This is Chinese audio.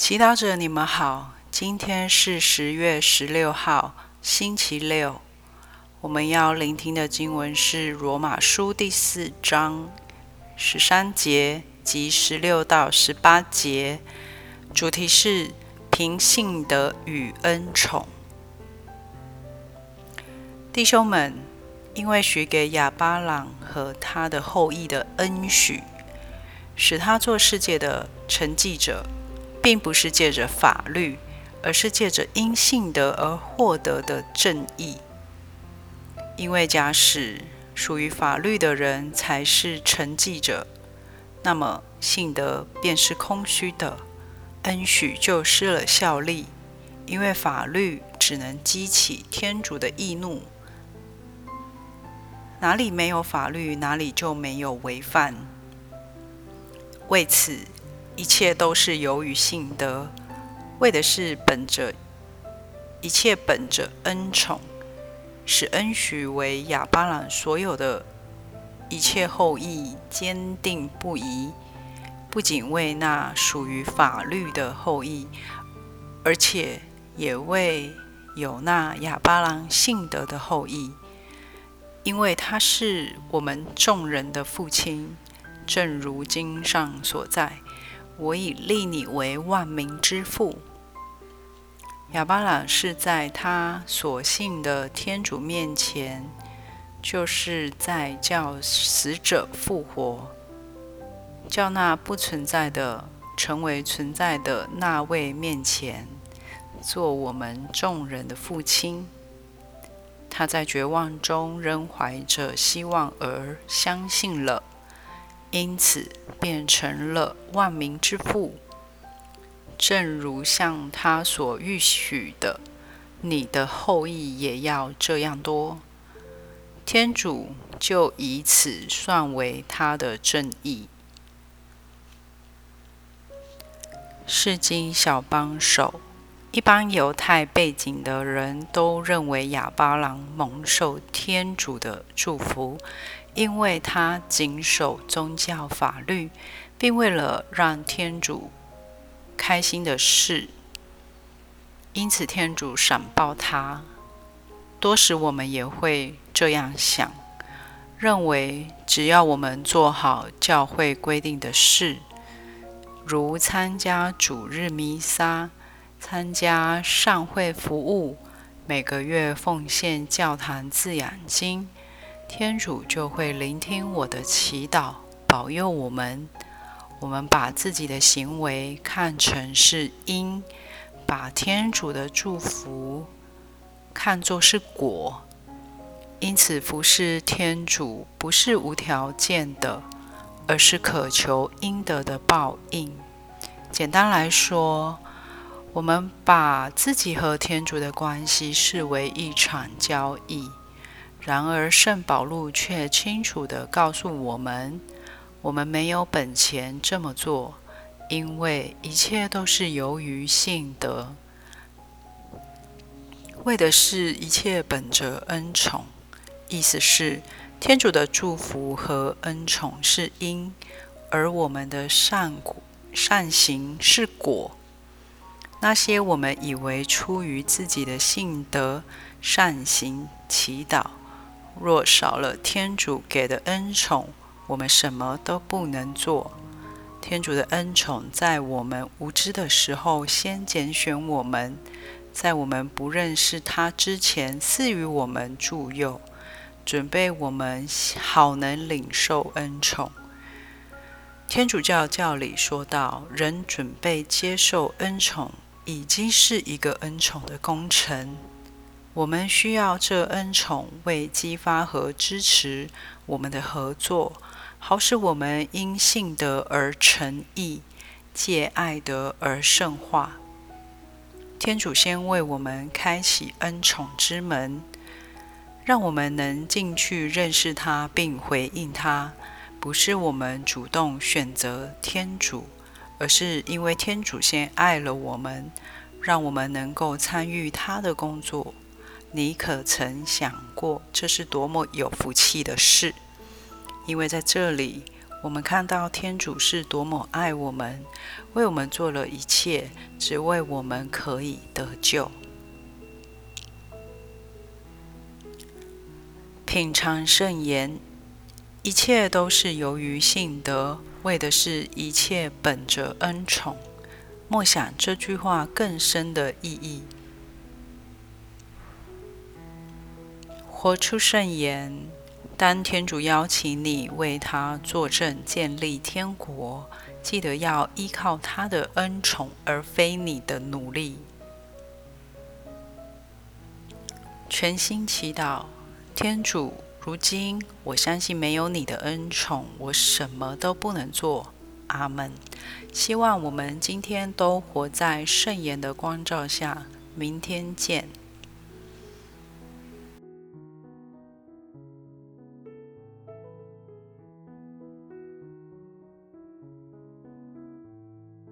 祈祷者，你们好。今天是十月十六号，星期六。我们要聆听的经文是《罗马书》第四章十三节及十六到十八节，主题是凭信德与恩宠。弟兄们，因为许给亚巴朗和他的后裔的恩许，使他做世界的承继者。并不是借着法律，而是借着因信德而获得的正义。因为假使属于法律的人才是承继者，那么信德便是空虚的，恩许就失了效力。因为法律只能激起天主的义怒，哪里没有法律，哪里就没有违犯。为此。一切都是由于信德，为的是本着一切本着恩宠，使恩许为亚巴朗所有的一切后裔坚定不移。不仅为那属于法律的后裔，而且也为有那亚巴郎信德的后裔，因为他是我们众人的父亲，正如经上所在。我已立你为万民之父。亚巴朗是在他所信的天主面前，就是在叫死者复活，叫那不存在的成为存在的那位面前，做我们众人的父亲。他在绝望中仍怀着希望而相信了。因此，变成了万民之父。正如像他所预许的，你的后裔也要这样多。天主就以此算为他的正义。世经小帮手，一般犹太背景的人都认为亚巴郎蒙受天主的祝福。因为他谨守宗教法律，并为了让天主开心的事，因此天主赏报他。多时我们也会这样想，认为只要我们做好教会规定的事，如参加主日弥撒、参加上会服务、每个月奉献教堂自养金。天主就会聆听我的祈祷，保佑我们。我们把自己的行为看成是因，把天主的祝福看作是果。因此，服侍天主不是无条件的，而是渴求应得的报应。简单来说，我们把自己和天主的关系视为一场交易。然而，圣保禄却清楚地告诉我们：我们没有本钱这么做，因为一切都是由于信德，为的是一切本着恩宠。意思是，天主的祝福和恩宠是因，而我们的善、善行是果。那些我们以为出于自己的信德、善行、祈祷。若少了天主给的恩宠，我们什么都不能做。天主的恩宠在我们无知的时候先拣选我们，在我们不认识他之前赐予我们助佑，准备我们好能领受恩宠。天主教教理说到，人准备接受恩宠，已经是一个恩宠的工程。我们需要这恩宠为激发和支持我们的合作，好使我们因信德而成义，借爱德而圣化。天主先为我们开启恩宠之门，让我们能进去认识他并回应他。不是我们主动选择天主，而是因为天主先爱了我们，让我们能够参与他的工作。你可曾想过，这是多么有福气的事？因为在这里，我们看到天主是多么爱我们，为我们做了一切，只为我们可以得救。品尝圣言，一切都是由于信德，为的是一切本着恩宠。默想这句话更深的意义。活出圣言。当天主邀请你为他作证建立天国，记得要依靠他的恩宠，而非你的努力。全心祈祷。天主，如今我相信没有你的恩宠，我什么都不能做。阿门。希望我们今天都活在圣言的光照下。明天见。